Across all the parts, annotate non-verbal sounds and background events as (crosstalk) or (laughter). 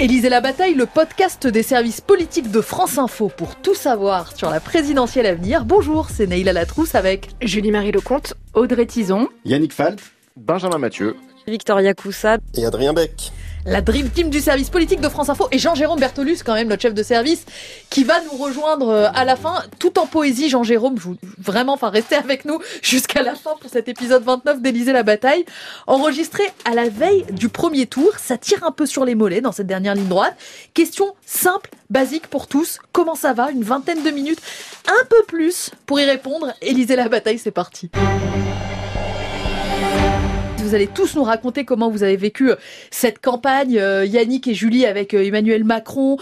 Élisée la bataille, le podcast des services politiques de France Info pour tout savoir sur la présidentielle à venir. Bonjour, c'est Neila Latrousse avec Julie-Marie Lecomte, Audrey Tison, Yannick Falt, Benjamin Mathieu, Victoria Coussa. Et Adrien Beck la Dream Team du service politique de France Info et Jean-Jérôme Bertolus, quand même notre chef de service, qui va nous rejoindre euh, à la fin, tout en poésie. Jean-Jérôme, vraiment, enfin, restez avec nous jusqu'à la fin pour cet épisode 29 d'Élysée la bataille, enregistré à la veille du premier tour. Ça tire un peu sur les mollets dans cette dernière ligne droite. Question simple, basique pour tous. Comment ça va? Une vingtaine de minutes, un peu plus pour y répondre. Élysée la bataille, c'est parti. Vous allez tous nous raconter comment vous avez vécu euh, cette campagne, euh, Yannick et Julie avec euh, Emmanuel Macron,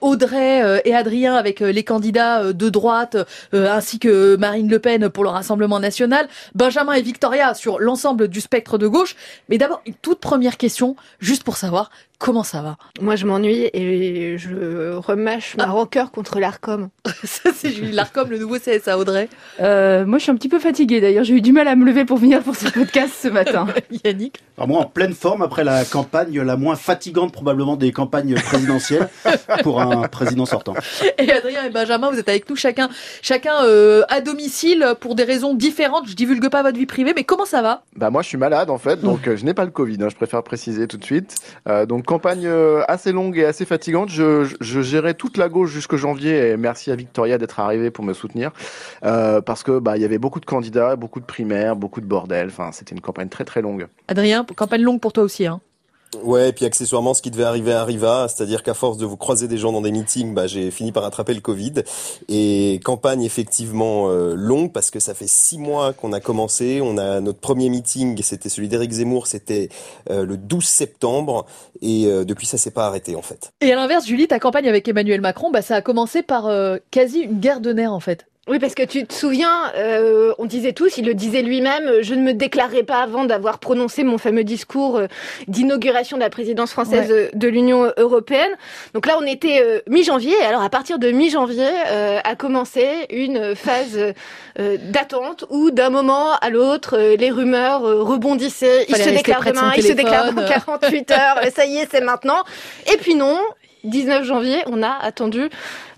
Audrey et Adrien avec les candidats de droite, ainsi que Marine Le Pen pour le Rassemblement national, Benjamin et Victoria sur l'ensemble du spectre de gauche. Mais d'abord, une toute première question, juste pour savoir Comment ça va Moi, je m'ennuie et je remâche ma ah. rancœur contre l'ARCOM. (laughs) ça, c'est Julie. L'ARCOM, le nouveau CSA, Audrey. Euh, moi, je suis un petit peu fatiguée. D'ailleurs, j'ai eu du mal à me lever pour venir pour ce podcast ce matin. (laughs) Yannick Alors moi, en pleine forme après la campagne la moins fatigante probablement des campagnes présidentielles (laughs) pour un président sortant. Et Adrien et Benjamin, vous êtes avec nous chacun, chacun euh, à domicile pour des raisons différentes. Je divulgue pas votre vie privée, mais comment ça va? Bah moi, je suis malade en fait, donc euh, je n'ai pas le Covid. Hein, je préfère préciser tout de suite. Euh, donc campagne euh, assez longue et assez fatigante. Je, gérais toute la gauche jusqu'au janvier et merci à Victoria d'être arrivée pour me soutenir euh, parce que bah il y avait beaucoup de candidats, beaucoup de primaires, beaucoup de bordel. Enfin, c'était une campagne très très longue. Adrien, campagne longue pour toi aussi, hein Ouais, et puis accessoirement, ce qui devait arriver arriva, c'est-à-dire qu'à force de vous croiser des gens dans des meetings, bah, j'ai fini par attraper le Covid. Et campagne effectivement euh, longue parce que ça fait six mois qu'on a commencé. On a notre premier meeting, c'était celui d'Éric Zemmour, c'était euh, le 12 septembre, et euh, depuis ça s'est pas arrêté en fait. Et à l'inverse, Julie, ta campagne avec Emmanuel Macron, bah, ça a commencé par quasi une guerre de nerfs en fait. Oui, parce que tu te souviens, euh, on disait tous, il le disait lui-même, je ne me déclarais pas avant d'avoir prononcé mon fameux discours euh, d'inauguration de la présidence française de l'Union européenne. Donc là, on était euh, mi-janvier. Alors à partir de mi-janvier a commencé une phase d'attente où d'un moment à l'autre, les rumeurs rebondissaient. Il se déclare demain, il se déclare dans 48 heures. ça y est, c'est maintenant. Et puis non, 19 janvier, on a attendu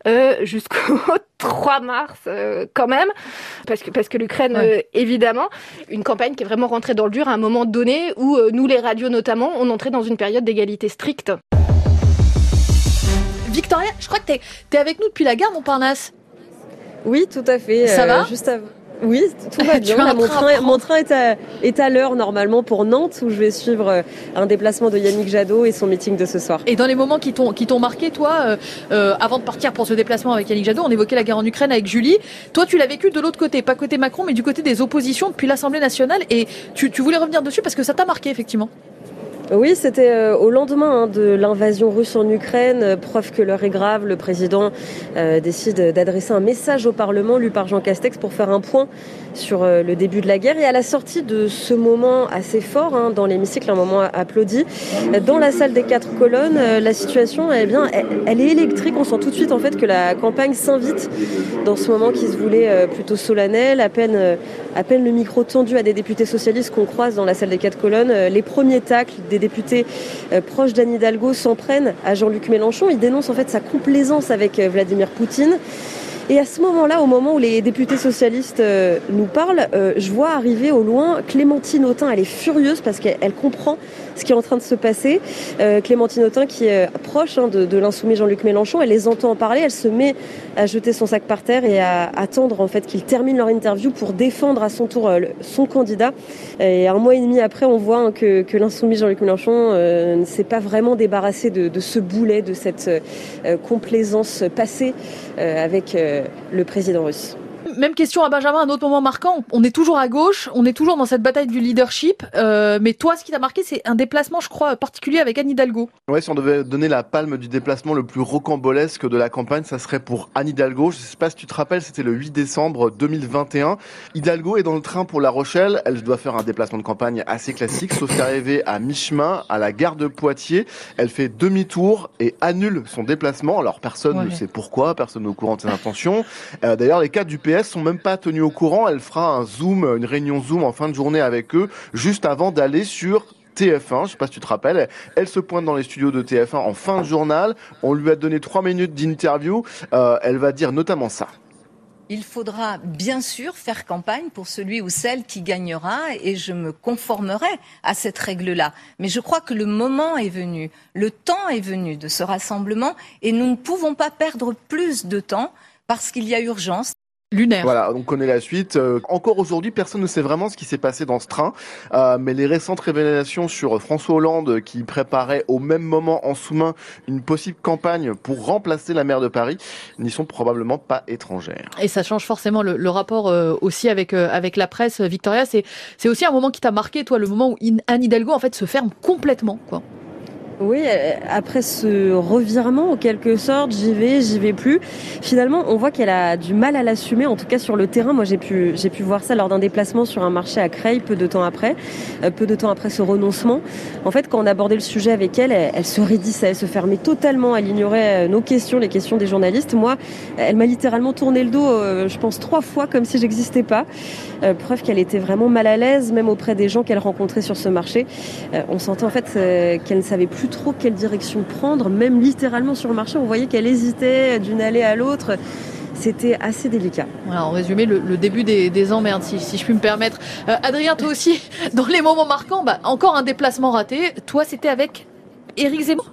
euh, jusqu'au (laughs) 3 mars euh, quand même, parce que, parce que l'Ukraine, euh, évidemment, une campagne qui est vraiment rentrée dans le dur à un moment donné où nous, les radios notamment, on entrait dans une période d'égalité stricte. Victoria, je crois que tu es, avec nous depuis la gare Montparnasse. Oui, tout à fait. Ça va? Juste avant. Oui, tout va (laughs) bien. mon, train, mon train est à, est à l'heure normalement pour Nantes où je vais suivre euh, un déplacement de Yannick Jadot et son meeting de ce soir. Et dans les moments qui t'ont qui t'ont marqué, toi, euh, euh, avant de partir pour ce déplacement avec Yannick Jadot, on évoquait la guerre en Ukraine avec Julie. Toi, tu l'as vécu de l'autre côté, pas côté Macron, mais du côté des oppositions depuis l'Assemblée nationale. Et tu, tu voulais revenir dessus parce que ça t'a marqué effectivement. Oui, c'était euh, au lendemain hein, de l'invasion russe en Ukraine, euh, preuve que l'heure est grave. Le président euh, décide d'adresser un message au Parlement, lu par Jean Castex, pour faire un point sur le début de la guerre. Et à la sortie de ce moment assez fort hein, dans l'hémicycle, un moment applaudi, dans la salle des quatre colonnes, la situation, eh bien, elle, est électrique. On sent tout de suite en fait que la campagne s'invite dans ce moment qui se voulait plutôt solennel. À peine, à peine le micro tendu à des députés socialistes qu'on croise dans la salle des quatre colonnes, les premiers tacles des députés euh, proches d'Anne Hidalgo s'en prennent à Jean-Luc Mélenchon. Il dénonce en fait sa complaisance avec euh, Vladimir Poutine. Et à ce moment-là, au moment où les députés socialistes euh, nous parlent, je vois arriver au loin Clémentine Autain. Elle est furieuse parce qu'elle comprend ce qui est en train de se passer. Euh, Clémentine Autain, qui est proche hein, de, l'insoumis Jean-Luc Mélenchon, elle les entend en parler. Elle se met à jeter son sac par terre et à attendre en fait qu'ils terminent leur interview pour défendre à son tour son candidat. Et un mois et demi après, on voit hein, que, l'insoumis Jean-Luc Mélenchon ne s'est pas vraiment débarrassé de, ce boulet, de cette complaisance passée avec le président russe. Même question à Benjamin, un autre moment marquant. On est toujours à gauche, on est toujours dans cette bataille du leadership. Euh, mais toi, ce qui t'a marqué, c'est un déplacement, je crois, particulier avec Anne Hidalgo. Ouais, si on devait donner la palme du déplacement le plus rocambolesque de la campagne, ça serait pour Anne Hidalgo. Je sais pas si tu te rappelles, c'était le 8 décembre 2021. Hidalgo est dans le train pour La Rochelle. Elle doit faire un déplacement de campagne assez classique, sauf qu'arrivée à mi-chemin, à la gare de Poitiers, elle fait demi-tour et annule son déplacement. Alors personne ne sait pourquoi, personne n'est au courant de ses intentions. Euh, D'ailleurs, les cadres du PS sont même pas tenus au courant. Elle fera un zoom, une réunion zoom en fin de journée avec eux, juste avant d'aller sur TF1. Je sais pas si tu te rappelles. Elle se pointe dans les studios de TF1 en fin de journal. On lui a donné trois minutes d'interview. Euh, elle va dire notamment ça. Il faudra bien sûr faire campagne pour celui ou celle qui gagnera et je me conformerai à cette règle-là. Mais je crois que le moment est venu, le temps est venu de ce rassemblement et nous ne pouvons pas perdre plus de temps parce qu'il y a urgence. Lunaire. Voilà, on connaît la suite. Euh, encore aujourd'hui, personne ne sait vraiment ce qui s'est passé dans ce train, euh, mais les récentes révélations sur François Hollande qui préparait au même moment en sous-main une possible campagne pour remplacer la maire de Paris n'y sont probablement pas étrangères. Et ça change forcément le, le rapport euh, aussi avec euh, avec la presse. Victoria, c'est c'est aussi un moment qui t'a marqué, toi, le moment où Anne Hidalgo en fait se ferme complètement, quoi. Oui, euh, après ce revirement, en quelque sorte, j'y vais, j'y vais plus. Finalement, on voit qu'elle a du mal à l'assumer, en tout cas sur le terrain. Moi, j'ai pu, j'ai pu voir ça lors d'un déplacement sur un marché à Creil, peu de temps après, euh, peu de temps après ce renoncement. En fait, quand on abordait le sujet avec elle, elle, se raidissait, elle se fermait totalement, elle ignorait euh, nos questions, les questions des journalistes. Moi, elle m'a littéralement tourné le dos, je pense, trois fois, comme si j'existais pas. Preuve qu'elle était vraiment mal à l'aise, même auprès des gens qu'elle rencontrait sur ce marché. On sentait en fait qu'elle ne savait plus trop quelle direction prendre, même littéralement sur le marché, on voyait qu'elle hésitait d'une allée à l'autre. C'était assez délicat. Voilà, en résumé, le, début des, des emmerdes, si, si je puis me permettre. Euh, Adrien, toi aussi, (laughs) dans les moments marquants, bah, encore un déplacement raté. Toi, c'était avec Éric Zemmour?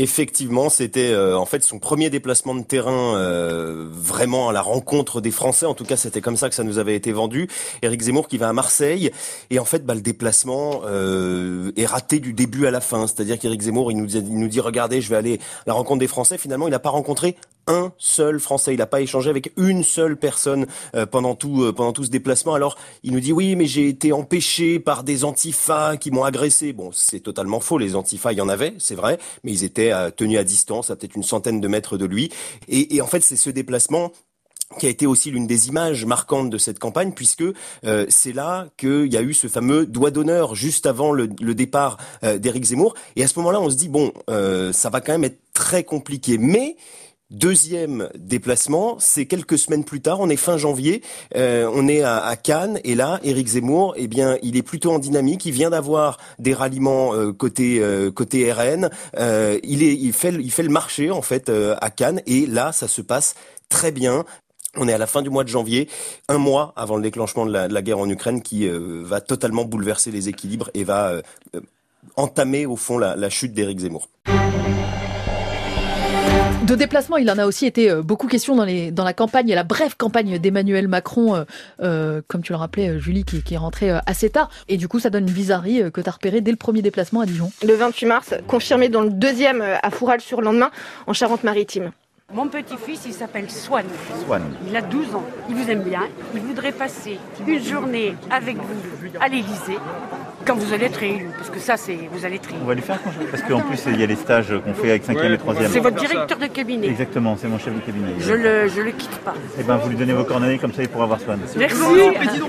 Effectivement, c'était euh, en fait son premier déplacement de terrain euh, vraiment à la rencontre des Français. En tout cas, c'était comme ça que ça nous avait été vendu. Éric Zemmour qui va à Marseille et en fait, bah, le déplacement euh, est raté du début à la fin. C'est-à-dire qu'Éric Zemmour, nous, dit, il nous dit regardez, je vais aller à la rencontre des Français. Finalement, il n'a pas rencontré un seul Français. Il n'a pas échangé avec une seule personne euh, pendant tout euh, pendant tout ce déplacement. Alors, il nous dit oui, mais j'ai été empêché par des antifas qui m'ont agressé. Bon, c'est totalement faux. Les antifas, il y en avait, c'est vrai, mais ils étaient euh, tenus à distance, à peut-être une centaine de mètres de lui. Et, et en fait, c'est ce déplacement qui a été aussi l'une des images marquantes de cette campagne, puisque euh, c'est là qu'il y a eu ce fameux doigt d'honneur juste avant le, le départ euh, d'Éric Zemmour. Et à ce moment-là, on se dit bon, euh, ça va quand même être très compliqué, mais Deuxième déplacement, c'est quelques semaines plus tard, on est fin janvier, euh, on est à, à Cannes et là, Éric Zemmour, eh bien, il est plutôt en dynamique. Il vient d'avoir des ralliements euh, côté euh, côté RN. Euh, il est, il fait, il fait le marché en fait euh, à Cannes et là, ça se passe très bien. On est à la fin du mois de janvier, un mois avant le déclenchement de la, de la guerre en Ukraine, qui euh, va totalement bouleverser les équilibres et va euh, euh, entamer au fond la, la chute d'Éric Zemmour. De déplacement, il en a aussi été euh, beaucoup question dans, les, dans la campagne, la brève campagne d'Emmanuel Macron, euh, euh, comme tu le rappelais, Julie, qui, qui est rentrée assez tard. Et du coup, ça donne une bizarrerie que tu as repérée dès le premier déplacement à Dijon. Le 28 mars, confirmé dans le deuxième à Foural sur lendemain en Charente-Maritime. Mon petit-fils, il s'appelle Swan. Swan. Il a 12 ans. Il vous aime bien. Il voudrait passer une journée avec vous à l'Élysée quand vous allez être élu. Parce que ça, c'est vous allez être élu. On va lui faire quand je... Parce qu'en plus, il y a les stages qu'on fait avec 5e et 3e. C'est votre directeur de cabinet. Exactement, c'est mon chef de cabinet. Je le, je le quitte pas. Eh ben, vous lui donnez vos coordonnées, comme ça il pourra voir Swan. Merci.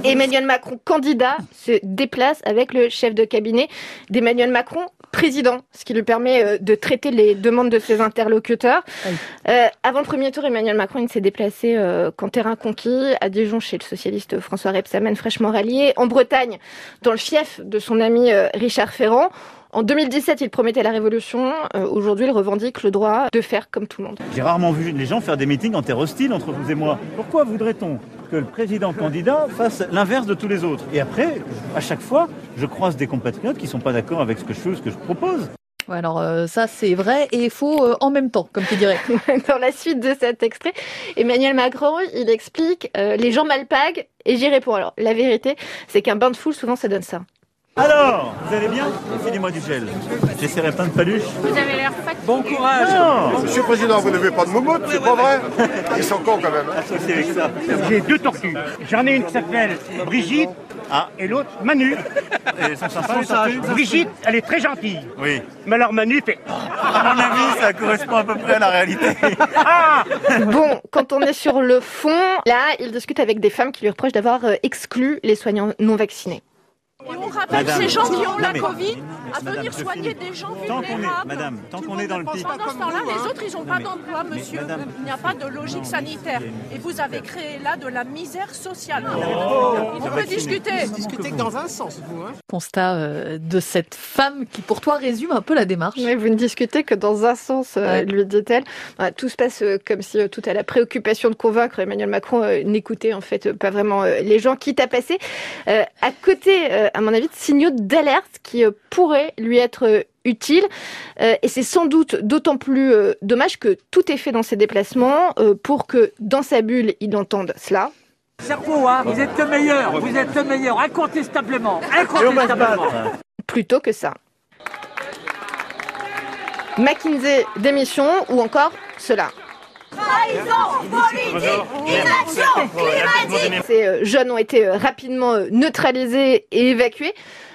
Emmanuel Macron, candidat, se déplace avec le chef de cabinet d'Emmanuel Macron, président, ce qui lui permet euh, de traiter les demandes de ses interlocuteurs. Oui. Euh, avant le premier tour, Emmanuel Macron il s'est déplacé euh, qu'en terrain conquis, à Dijon chez le socialiste François Rebsamen, fraîchement rallié, en Bretagne, dans le fief de son ami euh, Richard Ferrand. En 2017, il promettait la révolution. Euh, Aujourd'hui, il revendique le droit de faire comme tout le monde. J'ai rarement vu les gens faire des meetings en terre hostile entre vous et moi. Pourquoi voudrait-on que le président candidat fasse l'inverse de tous les autres? Et après, à chaque fois, je croise des compatriotes qui sont pas d'accord avec ce que je fais ou ce que je propose. Ouais, alors euh, ça, c'est vrai et faux euh, en même temps, comme tu dirais. (laughs) Dans la suite de cet extrait, Emmanuel Macron, il explique euh, les gens mal paguent et j'y réponds. Alors, la vérité, c'est qu'un bain de foule, souvent, ça donne ça. Alors, vous allez bien Filez-moi du gel. J'essaierai plein de paluches. Vous avez l'air fatigué. Bon courage Non Monsieur le Président, vous n'avez pas de moumoute, c'est pas vrai Ils sont cons quand même. hein. Associé avec ça. J'ai deux tortues. J'en ai une qui s'appelle Brigitte Ah, et l'autre Manu. elles sont sympas Brigitte, elle est très gentille. Oui. Mais alors Manu fait À mon avis, ça correspond à peu près à la réalité. Ah Bon, quand on est sur le fond, là, il discute avec des femmes qui lui reprochent d'avoir euh, exclu les soignants non vaccinés. Et on rappelle Madame, ces gens qui ont la mais- Covid à venir soigner des gens Tant qu'on est, vulnérables. madame, tant qu'on est dans le pic. Pendant ce temps-là, les autres, ils n'ont pas d'emploi, monsieur. madame- Il n'y a pas de logique sanitaire. Et vous avez créé là de la misère sociale. Oh, On peut discuter. Discuter que dans un sens, vous. Hein. Constat euh, de cette femme qui, pour toi, résume un peu la démarche. Vous ne discutez que dans un sens, euh, Ouais. lui dit-elle. Voilà, tout se passe euh, comme si euh, tout à la préoccupation de convaincre Emmanuel Macron euh, n'écoutait en fait euh, pas vraiment euh, les gens, quitte à passer euh, à côté, euh, à mon avis, de signaux d'alerte qui euh, pourraient lui être euh, utiles. Euh, et c'est sans doute d'autant plus euh, dommage que tout est fait dans ses déplacements euh, pour que dans sa bulle, il entende cela. Hein, vous êtes le meilleur, vous êtes le meilleur, incontestablement, incontestablement. plutôt que ça. McKinsey démission ou encore cela. Ces euh, jeunes ont été euh, rapidement euh, neutralisés et évacués.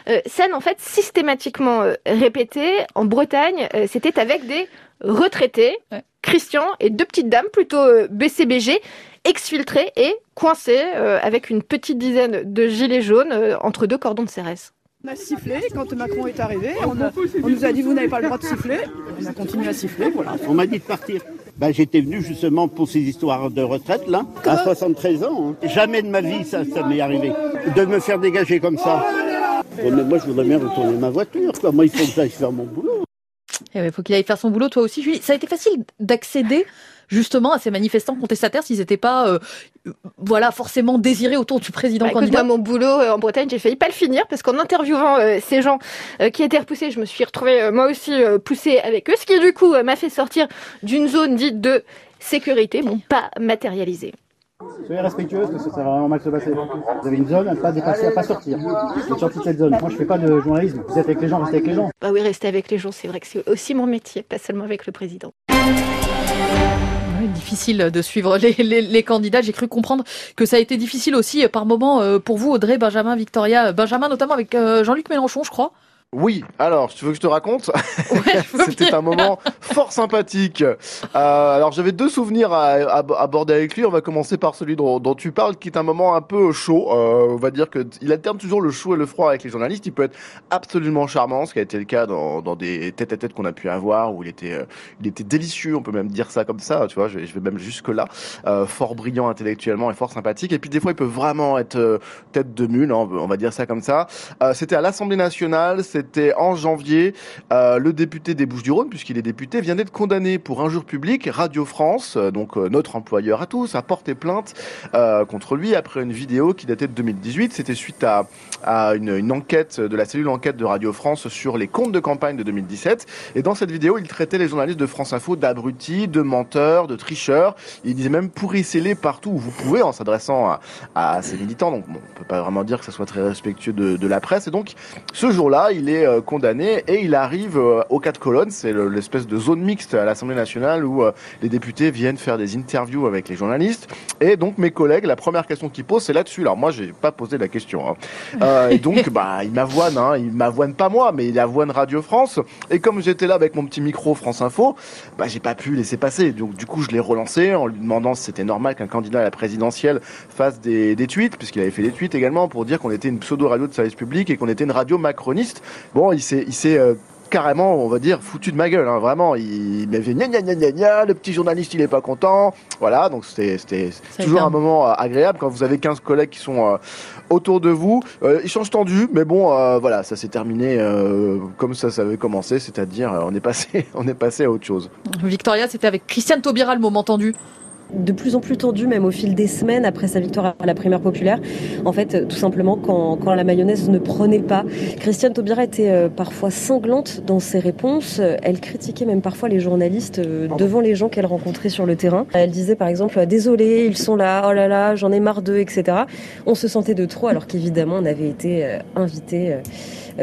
Euh, scène en fait systématiquement répétée en Bretagne. euh, C'était avec des retraités, Christian et deux petites dames plutôt euh, BCBG, exfiltrés et coincés euh, avec une petite dizaine de gilets jaunes entre deux cordons de CRS. On a sifflé quand Macron est arrivé. On, a- on nous a dit vous n'avez pas le droit de siffler. On a continué à siffler, voilà. On m'a dit de partir. Ben, J'étais venu justement pour ces histoires de retraite, là, à 73 ans. hein. Jamais de ma vie, ça, ça m'est arrivé. De me faire dégager comme ça. Ouais, mais moi, je voudrais bien retourner ma voiture. Quoi. Moi, il faut que j'aille faire mon boulot. Il Eh faut qu'il aille faire son boulot, toi aussi, Julie. Ça a été facile d'accéder justement à ces manifestants contestataires s'ils n'étaient pas euh, voilà, forcément désirés autour du président Bah, écoute, candidat. moi, mon boulot euh, en Bretagne, j'ai failli pas le finir parce qu'en interviewant euh, ces gens euh, qui étaient repoussés, je me suis retrouvée euh, moi aussi euh, poussée avec eux, ce qui du coup euh, m'a fait sortir d'une zone dite de sécurité, bon, pas matérialisée. Soyez respectueuse parce que ça va vraiment mal se passer. Vous avez une zone à ne pas dépasser, à pas sortir. Vous êtes sorti de cette zone. Moi, je fais pas de journalisme. Vous êtes avec les gens, restez avec les gens. Bah oui, rester avec les gens, c'est vrai que c'est aussi mon métier, pas seulement avec le président. Difficile de suivre (laughs) les, les- candidats. J'ai cru comprendre que ça a été difficile aussi euh, par moment euh, pour vous, Audrey, Benjamin, Victoria, euh, Benjamin notamment avec Jean-Luc Mélenchon, je crois. Oui, alors, tu veux que je te raconte (laughs) C'était un moment fort sympathique. Euh, alors, j'avais deux souvenirs à, aborder avec lui. On va commencer par celui dont, dont tu parles, qui est un moment un peu chaud. Euh, on va dire que il alterne toujours le chaud et le froid avec les journalistes. Il peut être absolument charmant, ce qui a été le cas dans, dans des tête-à-tête qu'on a pu avoir, où il était, euh, il était délicieux. On peut même dire ça comme ça. Tu vois, je, vais- je vais même jusque là. Euh, fort brillant intellectuellement et fort sympathique. Et puis des fois, il peut vraiment être tête de mule. hein, on va- dire ça comme ça. C'était à l'Assemblée nationale, c'était en janvier. Euh, le député des Bouches-du-Rhône, puisqu'il est député, vient d'être condamné pour injure publique. Radio France, euh, donc euh, notre employeur à tous, a porté plainte contre lui après une vidéo qui datait de 2018. C'était suite à, une, enquête de la cellule enquête de Radio France sur les comptes de campagne de 2017. Et dans cette vidéo, il traitait les journalistes de France Info d'abrutis, de menteurs, de tricheurs. Il disait même pourrissez-les partout où vous pouvez en s'adressant à, à ces militants. Donc bon, on peut pas vraiment dire que ça soit très respectueux de, de la presse. Et donc ce jour-là, il est euh, condamné et il arrive euh, aux quatre colonnes. C'est le- l'espèce de zone mixte à l'Assemblée nationale où euh, les députés viennent faire des interviews avec les journalistes. Et donc mes collègues, la première question qu'ils posent, c'est là-dessus. Alors moi, j'ai pas posé la question. hein. Euh, et donc, (laughs) bah, il m'avoine. Hein, il m'avoine pas moi, mais il avoine Radio France. Et comme j'étais là avec mon petit micro France Info, bah, j'ai pas pu laisser passer. Donc du coup, je l'ai relancé en lui demandant si c'était normal qu'un candidat à la présidentielle fasse des, des tweets, puisqu'il avait fait des tweets également pour dire qu'on était une pseudo-radio de service public et qu'on était une radio macroniste. Bon, il s'est, il s'est euh, carrément, on va dire, foutu de ma gueule. Hein, vraiment, il m'avait gna gna gna gna gna, le petit journaliste, il est pas content. Voilà, donc c'était, c'était toujours un- moment euh, agréable quand vous avez 15 collègues qui sont euh, autour de vous. Échange tendu, mais bon, voilà, ça s'est terminé comme ça, ça avait commencé, c'est-à-dire on est passé, (laughs) on est passé à autre chose. Victoria, c'était avec Christiane Taubira le moment tendu. De plus en plus tendu, même au fil des semaines après sa victoire à la primaire populaire. En fait, euh, tout simplement, quand, quand la mayonnaise ne prenait pas, Christiane Taubira était euh, parfois cinglante dans ses réponses. Euh, Elle critiquait même parfois les journalistes devant les gens qu'elle rencontrait sur le terrain. Elle disait par exemple Désolé, ils sont là, oh là là, j'en ai marre d'eux, etc. On se sentait de trop, alors qu'évidemment, on avait été invité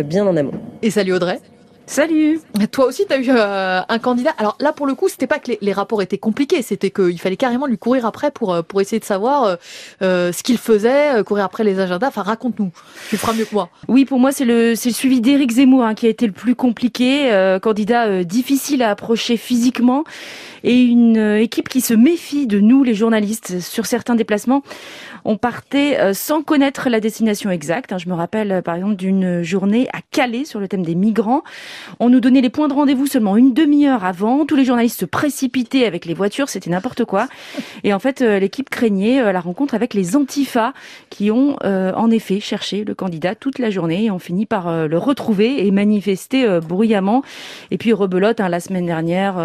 bien en amont. Et salut Audrey Salut Toi aussi, tu as eu euh, un candidat. Alors là, pour le coup, c'était pas que les, les rapports étaient compliqués, c'était qu'il fallait carrément lui courir après pour, euh, pour essayer de savoir euh, ce qu'il faisait, courir après les agendas. Enfin, raconte-nous. Tu feras mieux que moi. Oui, pour moi, c'est le, c'est le suivi d'Éric Zemmour hein, qui a été le plus compliqué. euh, candidat euh, difficile à approcher physiquement et une équipe qui se méfie de nous, les journalistes, sur certains déplacements. On partait euh, sans connaître la destination exacte. hein. Je me rappelle, par exemple, d'une journée à Calais sur le thème des migrants. On nous donnait les points de rendez-vous seulement une demi-heure avant. Tous les journalistes se précipitaient avec les voitures. C'était n'importe quoi. (laughs) Et en fait, euh, l'équipe craignait euh, la rencontre avec les antifas qui ont euh, en effet cherché le candidat toute la journée et ont fini par euh, le retrouver et manifester euh, bruyamment. Et puis rebelote, hein, la semaine dernière,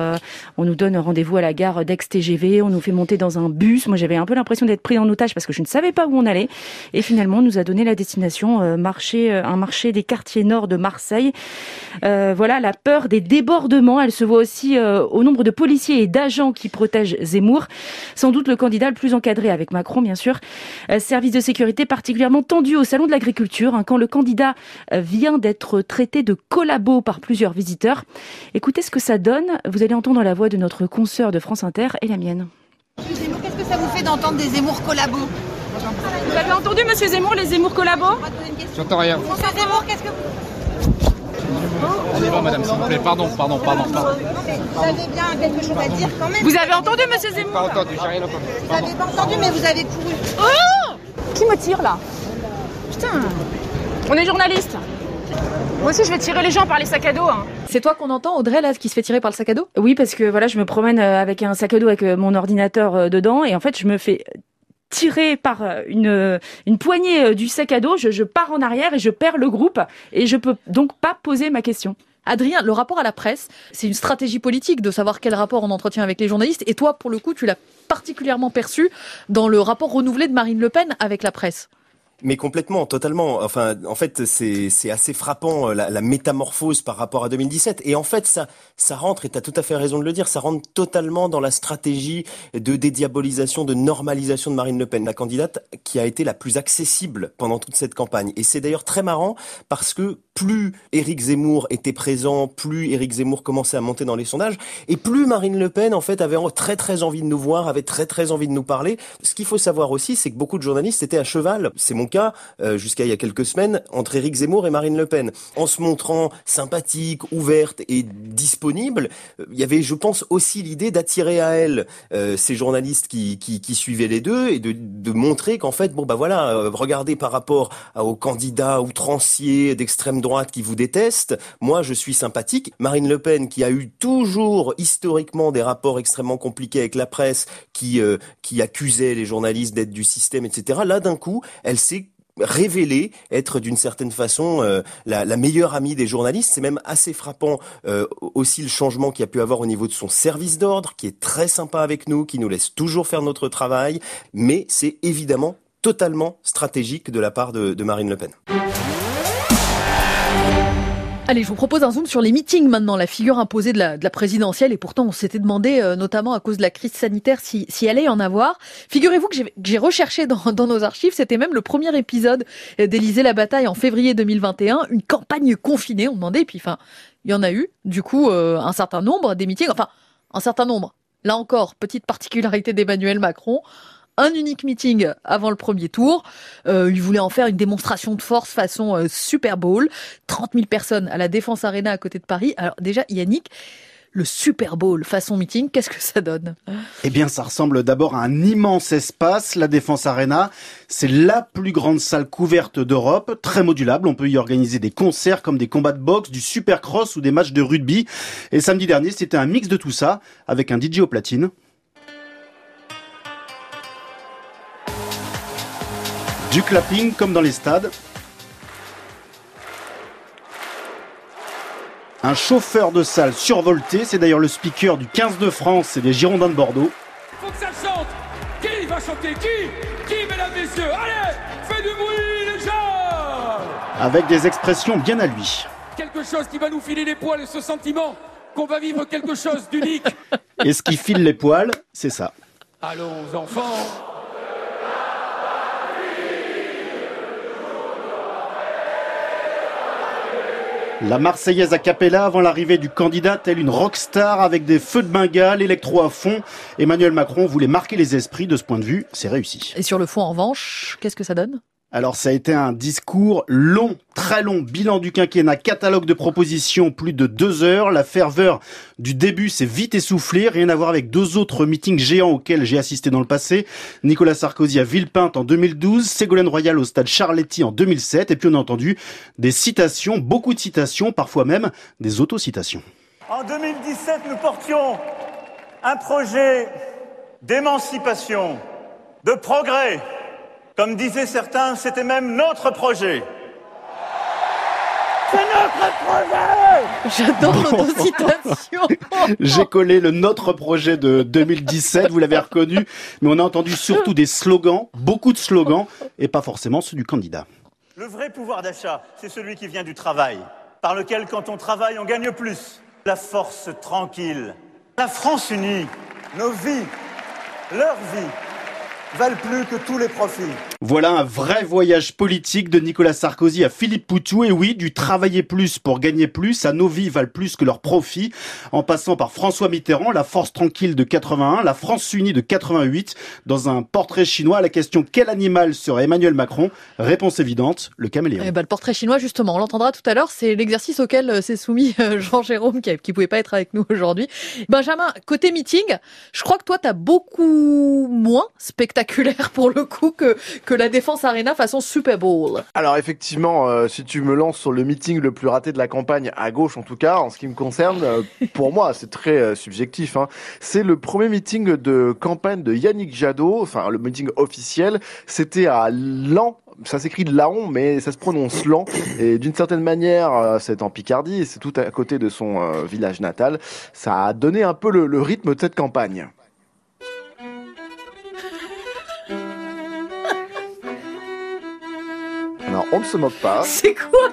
on nous donne rendez-vous à la gare d'Aix-TGV, on nous fait monter dans un bus. Moi, j'avais un peu l'impression d'être pris en otage parce que je ne savais pas où on allait. Et finalement, on nous a donné la destination, marché, un marché des quartiers nord de Marseille. Euh, voilà, la peur des débordements, elle se voit aussi euh, au nombre de policiers et d'agents qui protègent Zemmour. Sans doute le candidat le plus encadré avec Macron, bien sûr. Euh, service de sécurité particulièrement tendu au salon de l'agriculture, hein, quand le candidat vient d'être traité de collabo par plusieurs visiteurs. Écoutez ce que ça donne. Vous allez entendre la voix de notre consoeur de France Inter et la mienne. Zemmour, qu'est-ce que ça vous fait d'entendre des Zemmour collabos? Vous avez entendu, monsieur Zemmour, les Zemmour collabos? J'entends rien. Monsieur Zemmour, qu'est-ce que vous... On y va, madame, s'il vous plaît. Pardon, pardon, pardon. pardon. Vous avez bien quelque chose à dire quand même Vous avez entendu, monsieur Zemmour Pas entendu, j'ai rien entendu. Vous n'avez pas entendu, mais vous avez couru. Oh Qui me tire là Putain On est journaliste Moi aussi, je vais tirer les gens par les sacs à dos. hein. C'est toi qu'on entend, Audrey, là, qui se fait tirer par le sac à dos? Oui, parce que voilà, je me promène euh, avec un sac à dos avec euh, mon ordinateur euh, dedans et en fait, je me fais tirer par euh, une, euh, une poignée euh, du sac à dos, je, je pars en arrière et je perds le groupe et je peux donc pas poser ma question. Adrien, le rapport à la presse, c'est une stratégie politique de savoir quel rapport on entretient avec les journalistes. Et toi, pour le coup, tu l'as particulièrement perçu dans le rapport renouvelé de Marine Le Pen avec la presse. Mais complètement, totalement. Enfin, en fait, c'est assez frappant euh, la, la métamorphose par rapport à 2017. Et en fait, ça ça rentre. Et tu as tout à fait raison de le dire. Ça rentre totalement dans la stratégie de dédiabolisation, de normalisation de Marine Le Pen, la candidate qui a été la plus accessible pendant toute cette campagne. Et c'est d'ailleurs très marrant parce que plus Éric Zemmour était présent, plus Éric Zemmour commençait à monter dans les sondages, et plus Marine Le Pen en fait avait très très envie de nous voir, avait très très envie de nous parler. Ce qu'il faut savoir aussi, c'est que beaucoup de journalistes étaient à cheval. C'est mon cas euh, jusqu'à il y a quelques semaines entre Éric Zemmour et Marine Le Pen, en se montrant sympathique, ouverte et disponible. euh, Il y avait, je pense, aussi l'idée d'attirer à elle euh, ces journalistes qui, qui, suivaient les deux et de, de montrer qu'en fait, bon bah voilà, regardez par rapport aux candidats outranciers d'extrême droite qui vous détestent, moi je suis sympathique. Marine Le Pen qui a eu toujours historiquement des rapports extrêmement compliqués avec la presse, qui euh, qui accusait les journalistes d'être du système, etc. Là d'un coup, elle s'est révélée être d'une certaine façon euh, la, la meilleure amie des journalistes. C'est même assez frappant euh, aussi le changement qu'il a pu avoir au niveau de son service d'ordre, qui est très sympa avec nous, qui nous laisse toujours faire notre travail, mais c'est évidemment totalement stratégique de la part de, de Marine Le Pen. Allez, je vous propose un zoom sur les meetings maintenant, la figure imposée de la, de la présidentielle. Et pourtant, on s'était demandé, euh, notamment à cause de la crise sanitaire, si, si allait y en avoir. Figurez-vous que j'ai- recherché dans, (laughs) dans nos archives, c'était même le premier épisode euh, d'Élysée la bataille en février 2021, une campagne confinée, on demandait. Et puis, enfin, il y en a eu, du coup, euh, un certain nombre des meetings, enfin, un certain nombre. Là encore, petite particularité d'Emmanuel Macron. Un unique meeting avant le premier tour. Euh, il voulait en faire une démonstration de force façon euh, Super Bowl. 30 000 personnes à la Défense Arena à côté de Paris. Alors déjà, Yannick, le Super Bowl façon meeting, qu'est-ce que ça donne? Eh bien, ça ressemble d'abord à un immense espace, la Défense Arena. C'est la plus grande salle couverte d'Europe, très modulable. On peut y organiser des concerts comme des combats de boxe, du supercross ou des matchs de rugby. Et samedi dernier, c'était un mix de tout ça, avec un DJ au platine. Du clapping comme dans les stades. Un chauffeur de salle survolté, c'est d'ailleurs le speaker du 15 de France et des Girondins de Bordeaux. Faut que ça chante Qui va chanter? Qui? Qui, mesdames, messieurs? Allez Fais du bruit, les gens avec des expressions bien à lui. Quelque chose qui va nous filer les poils et ce sentiment qu'on va vivre quelque chose d'unique. Et ce qui file les poils, c'est ça. Allons, enfants La Marseillaise a cappella avant l'arrivée du candidat, telle une rockstar avec des feux de Bengale, électro à fond. Emmanuel Macron voulait marquer les esprits de ce point de vue, c'est réussi. Et sur le fond, en revanche, qu'est-ce que ça donne? Alors ça a été un discours long, très long, bilan du quinquennat, catalogue de propositions, plus de deux heures. La ferveur du début s'est vite essoufflée, rien à voir avec deux autres meetings géants auxquels j'ai assisté dans le passé. Nicolas Sarkozy à Villepinte en 2012, Ségolène Royal au stade Charletti en 2007, et puis on a entendu des citations, beaucoup de citations, parfois même des autocitations. En 2017, nous portions un projet d'émancipation, de progrès, comme disaient certains, c'était même notre projet. C'est notre projet J'adore l'autocitation (laughs) J'ai collé le Notre projet de 2017, vous l'avez reconnu, mais on a entendu surtout des slogans, beaucoup de slogans, et pas forcément ceux du candidat. Le vrai pouvoir d'achat, c'est celui qui vient du travail, par lequel quand on travaille, on gagne plus. La force tranquille, la France unie, nos vies, leur vie, valent plus que tous les profits. Voilà un vrai voyage politique de Nicolas Sarkozy à Philippe Poutou. Et oui, du travailler plus pour gagner plus, à nos vies valent plus que leurs profits. En passant par François Mitterrand, la force tranquille de 81, la France unie de 88. Dans un portrait chinois, à la question quel animal serait Emmanuel Macron? Réponse évidente, le caméléon. Eh ben, le portrait chinois, justement, on l'entendra tout à l'heure. C'est l'exercice auquel euh, s'est soumis euh, (laughs) Jean-Jérôme, qui, qui pouvait pas être avec nous aujourd'hui. Benjamin, côté meeting, je crois que toi, tu as beaucoup moins spectaculaire pour le coup que, la Défense Arena façon Super Bowl. Alors effectivement, euh, si tu me lances sur le meeting le plus raté de la campagne, à gauche en tout cas, en ce qui me concerne, euh, pour moi c'est très euh, subjectif, hein. c'est le premier meeting de campagne de Yannick Jadot, enfin le meeting officiel, c'était à Lan ça s'écrit Laon, mais ça se prononce Lan. Et d'une certaine manière, c'est en Picardie, c'est tout à côté de son village natal. Ça a donné un peu le rythme de cette campagne. Alors, on ne se moque pas. C'est quoi?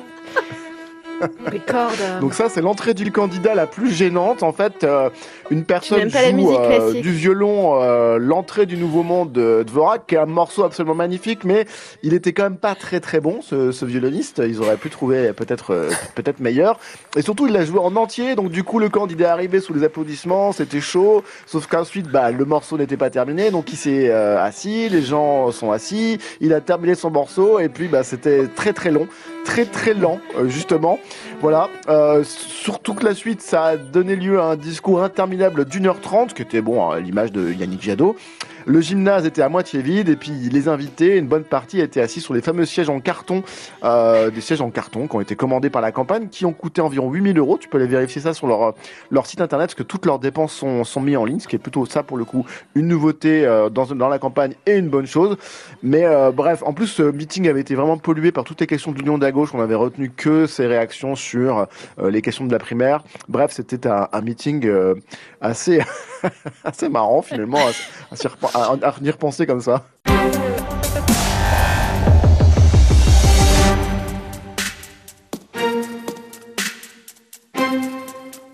Donc ça, c'est l'entrée du candidat la plus gênante. En fait, euh, une personne joue euh, du violon euh, l'entrée du Nouveau Monde de Dvorak, qui est un morceau absolument magnifique, mais il était quand même pas très très bon, ce, ce violoniste. Ils auraient pu trouver peut-être euh, peut-être meilleur. Et surtout, il l'a joué en entier, donc du coup, le candidat est arrivé sous les applaudissements, c'était chaud. Sauf qu'ensuite, bah, le morceau n'était pas terminé, donc il s'est euh, assis, les gens sont assis, il a terminé son morceau, et puis bah, c'était très très long, très très lent, euh, justement. Voilà. Euh, surtout que la suite, ça a donné lieu à un discours interminable d'une heure trente, qui était bon à l'image de Yannick Jadot. Le gymnase était à moitié vide et puis les invités, une bonne partie étaient assis sur les fameux sièges en carton, euh, des sièges en carton qui ont été commandés par la campagne, qui ont coûté environ 8000 euros. Tu peux aller vérifier ça sur leur leur site internet parce que toutes leurs dépenses sont sont mises en ligne, ce qui est plutôt ça pour le coup une nouveauté euh, dans dans la campagne et une bonne chose. Mais euh, bref, en plus ce meeting avait été vraiment pollué par toutes les questions de l'union de la gauche. On avait retenu que ses réactions sur euh, les questions de la primaire. Bref, c'était un, un meeting euh, assez (laughs) (laughs) assez marrant finalement à, à- à y repenser comme ça.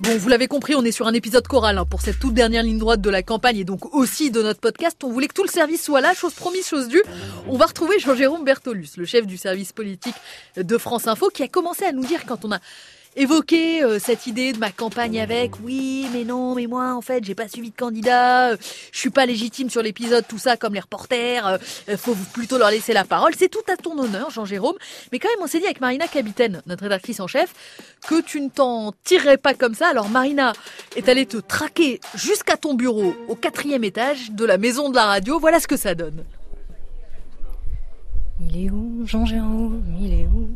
Bon, vous l'avez compris, on est sur un épisode choral hein, pour cette toute dernière ligne droite de la campagne et donc aussi de notre podcast. On voulait que tout le service soit là, chose promise, chose due. On va retrouver Jean-Jérôme Bertolus, le chef du service politique de France Info, qui a commencé à nous dire quand on a évoqué euh, cette idée de ma campagne avec. Oui mais non mais moi en fait j'ai pas suivi de candidat. Euh, je suis pas légitime sur l'épisode tout ça comme les reporters. Euh, euh, faut plutôt leur laisser la parole. C'est tout à ton honneur Jean-Jérôme. Mais quand même on s'est dit avec Marina Capitaine notre rédactrice en chef que tu ne t'en tirerais pas comme ça. Alors Marina est allée te traquer jusqu'à ton bureau au quatrième étage de la maison de la radio. Voilà ce que ça donne. Il est où, Jean-Jérôme? Il est où?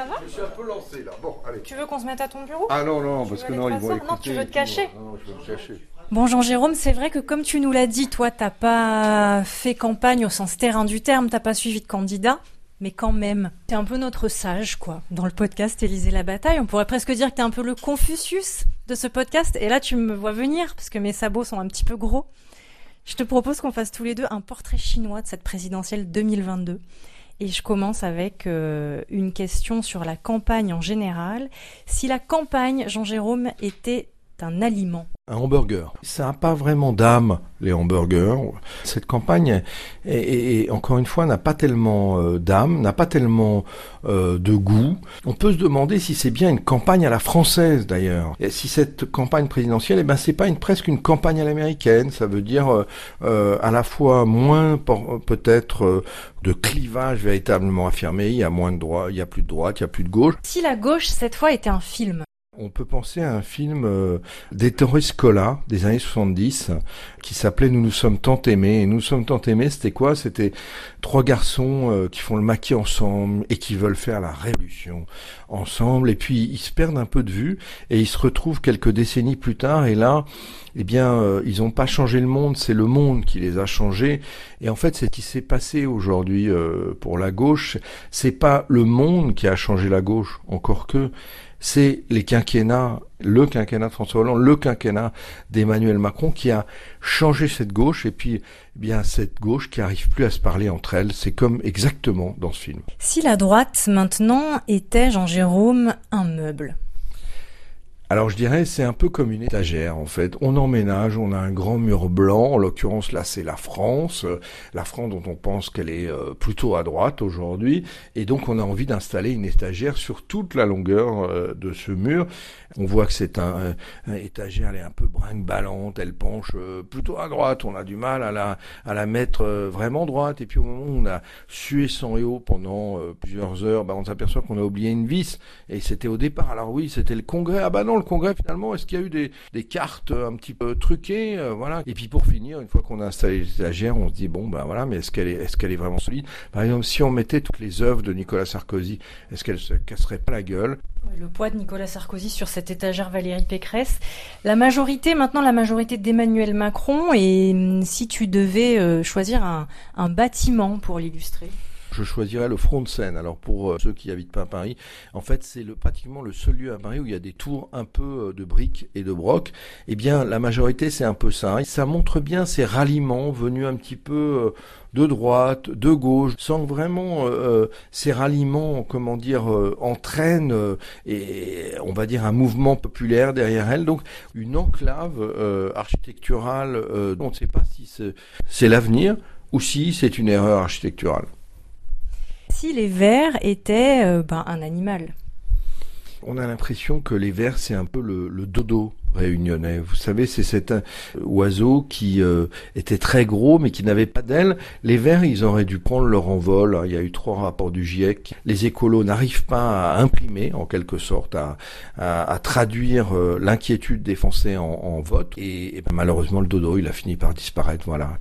Ça va Je suis un peu lancé là. Bon, allez. Tu veux qu'on se mette à ton bureau? Ah non, non, Tu parce que non, ils vont écouter. Non, tu veux te cacher Non, je veux me cacher. Bon, Jean-Jérôme, c'est vrai que comme tu nous l'as dit, toi, t'as pas fait campagne au sens terrain du terme, t'as pas suivi de candidat, mais quand même, t'es un peu notre sage, quoi. Dans le podcast Élysée la bataille, on pourrait presque dire que t'es un peu le Confucius de ce podcast. Et là, tu me vois venir, parce que mes sabots sont un petit peu gros. Je te propose qu'on fasse tous les deux un portrait chinois de cette présidentielle 2022. Et je commence avec euh, une question sur la campagne en général. Si la campagne, Jean-Jérôme, était un aliment. Un hamburger. Ça n'a pas vraiment d'âme, les hamburgers. Cette campagne, est, encore une fois, n'a pas tellement euh, d'âme, n'a pas tellement euh, de goût. On peut se demander si c'est bien une campagne à la française, d'ailleurs. Et si cette campagne présidentielle, eh ben, c'est pas une, presque une campagne à l'américaine. Ça veut dire euh, à la fois moins, peut-être, de clivage véritablement affirmé. Il y a moins de droite, il y a plus de droite, il y a plus de gauche. Si la gauche, cette fois, était un film, on peut penser à un film euh, d'Ettore Scola des années 70 qui s'appelait Nous nous sommes tant aimés. Et Nous nous sommes tant aimés, c'était quoi? C'était trois garçons euh, qui font le maquis ensemble et qui veulent faire la révolution ensemble. Et puis ils se perdent un peu de vue et ils se retrouvent quelques décennies plus tard. Et là, eh bien, euh, ils n'ont pas changé le monde, c'est le monde qui les a changés. Et en fait, c'est ce qui s'est passé aujourd'hui euh, pour la gauche. C'est pas le monde qui a changé la gauche, encore que c'est les quinquennats, le quinquennat de François Hollande, le quinquennat d'Emmanuel Macron qui a changé cette gauche et puis eh bien cette gauche qui arrive plus à se parler entre elles. C'est comme exactement dans ce film. Si la droite maintenant était Jean Jérôme un meuble, alors je dirais c'est un peu comme une étagère en fait. On emménage, on a un grand mur blanc, en l'occurrence là c'est la France, la France dont on pense qu'elle est euh, plutôt à droite aujourd'hui, et donc on a envie d'installer une étagère sur toute la longueur euh, de ce mur. On voit que c'est un, étagère, elle est un peu brinque-ballante, elle penche euh, plutôt à droite. On a du mal à la à la mettre vraiment droite. Et puis au moment où on a sué sans et pendant plusieurs heures, bah, on s'aperçoit qu'on a oublié une vis. Et c'était au départ. Alors oui, c'était le congrès. Ah bah non, le congrès finalement Est-ce qu'il y a eu des, cartes un petit peu truquées euh, Voilà. Et puis pour finir, une fois qu'on a installé l'étagère, on se dit bon ben voilà, mais est-ce qu'elle est, vraiment solide? Par exemple, si on mettait toutes les œuvres de Nicolas Sarkozy, est-ce qu'elle se casserait pas la gueule? Le poids de Nicolas Sarkozy sur cette étagère Valérie Pécresse. La majorité, maintenant la majorité d'Emmanuel Macron, et hum, si tu devais euh, choisir un bâtiment pour l'illustrer? Je choisirais le front de Seine. Alors pour euh, ceux qui habitent pas à Paris, en fait c'est le, pratiquement le seul lieu à Paris où il y a des tours un peu euh, de briques et de broc. Eh bien la majorité c'est un peu ça. Et ça montre bien ces ralliements venus un petit peu euh, de droite, de gauche, sans vraiment ces ralliements, comment dire, entraînent et on va dire un mouvement populaire derrière elle. Donc une enclave architecturale, on ne sait pas si c'est l'avenir ou si c'est une erreur architecturale si les vers étaient euh, ben, un animal On a l'impression que les vers, c'est un peu le, dodo réunionnais. Vous savez, c'est cet euh, oiseau qui euh, était très gros mais qui n'avait pas d'ailes. Les vers, ils auraient dû prendre leur envol. Il y a eu trois rapports du GIEC. Les écolos n'arrivent pas à imprimer, en quelque sorte, à, traduire l'inquiétude des Français en, vote. Et, ben, malheureusement, le dodo, il a fini par disparaître. Voilà.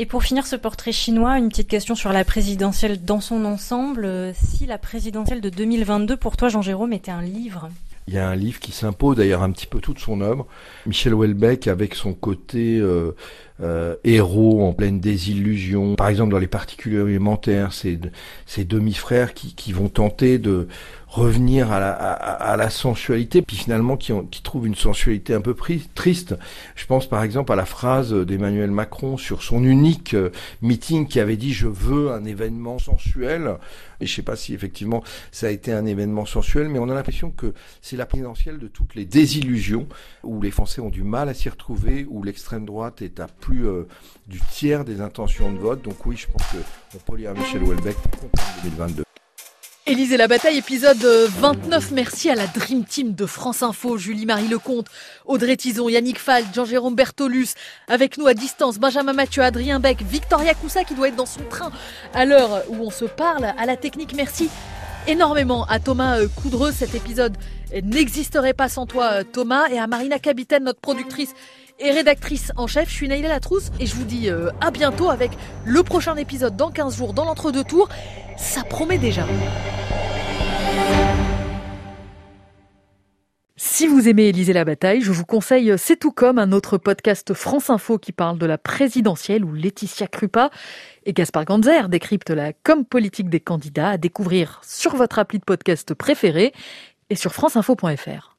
Et pour finir ce portrait chinois, une petite question sur la présidentielle dans son ensemble. Euh, si la présidentielle de 2022, pour toi, Jean-Jérôme, était un livre? Il y a un livre qui s'impose d'ailleurs un petit peu toute son œuvre. Michel Houellebecq avec son côté euh, euh, héros en pleine désillusion. Par exemple dans les particules élémentaires, ces, ces demi-frères qui, qui vont tenter de revenir à la, à, la sensualité, puis finalement qui, ont, qui trouvent une sensualité un peu triste. Je pense par exemple à la phrase d'Emmanuel Macron sur son unique euh, meeting qui avait dit je veux un événement sensuel. Et je sais pas si effectivement ça a été un événement sensuel, mais on a l'impression que c'est la présidentielle de toutes les désillusions où les Français ont du mal à s'y retrouver, où l'extrême droite est à plus euh, du tiers des intentions de vote. Donc oui, je pense qu'on peut lire Michel Houellebecq pour 2022. Élisée la bataille, épisode 29. Merci à la Dream Team de France Info, Julie-Marie Lecomte, Audrey Tison, Yannick Fall, Jean-Jérôme Bertolus, avec nous à distance, Benjamin Mathieu, Adrien Beck, Victoria Coussa qui doit être dans son train à l'heure où on se parle, à la technique. Merci énormément à Thomas euh, Coudreux. Cet épisode n'existerait pas sans toi, euh, Thomas, et à Marina Capitaine, notre productrice et rédactrice en chef. Je suis Naïla Latrousse et je vous dis euh, à bientôt avec le prochain épisode dans 15 jours dans l'entre-deux tours. Ça promet déjà. Si vous aimez Élisée la bataille, je vous conseille C'est tout comme un autre podcast France Info qui parle de la présidentielle où Laetitia Krupa et Gaspard Ganzer décryptent la com politique des candidats à découvrir sur votre appli de podcast préféré et sur franceinfo.fr.